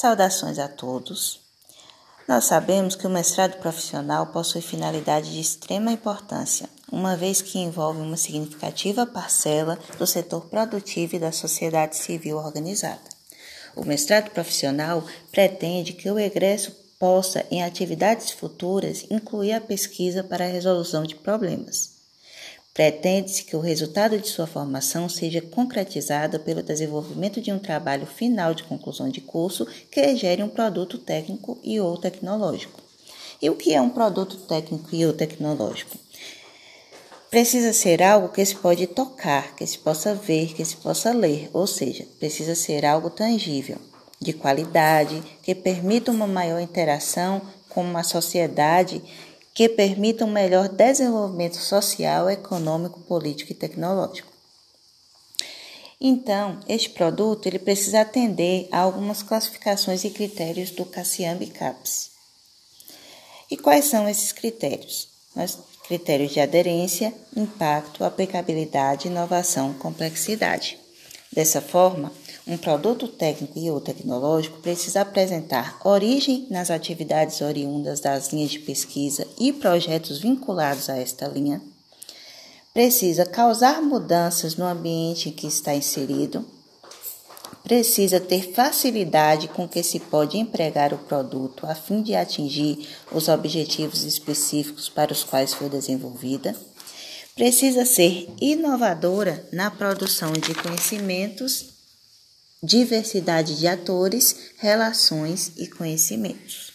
Saudações a todos. Nós sabemos que o mestrado profissional possui finalidade de extrema importância, uma vez que envolve uma significativa parcela do setor produtivo e da sociedade civil organizada. O mestrado profissional pretende que o egresso possa, em atividades futuras, incluir a pesquisa para a resolução de problemas. Pretende-se que o resultado de sua formação seja concretizado pelo desenvolvimento de um trabalho final de conclusão de curso que gere um produto técnico e ou tecnológico. E o que é um produto técnico e ou tecnológico? Precisa ser algo que se pode tocar, que se possa ver, que se possa ler, ou seja, precisa ser algo tangível, de qualidade, que permita uma maior interação com uma sociedade que permita um melhor desenvolvimento social, econômico, político e tecnológico. Então, este produto ele precisa atender a algumas classificações e critérios do Cassiambi CAPES. E quais são esses critérios? Nós, critérios de aderência, impacto, aplicabilidade, inovação, complexidade. Dessa forma, um produto técnico e ou tecnológico precisa apresentar origem nas atividades oriundas das linhas de pesquisa e projetos vinculados a esta linha, precisa causar mudanças no ambiente em que está inserido, precisa ter facilidade com que se pode empregar o produto a fim de atingir os objetivos específicos para os quais foi desenvolvida, precisa ser inovadora na produção de conhecimentos diversidade de atores, relações e conhecimentos.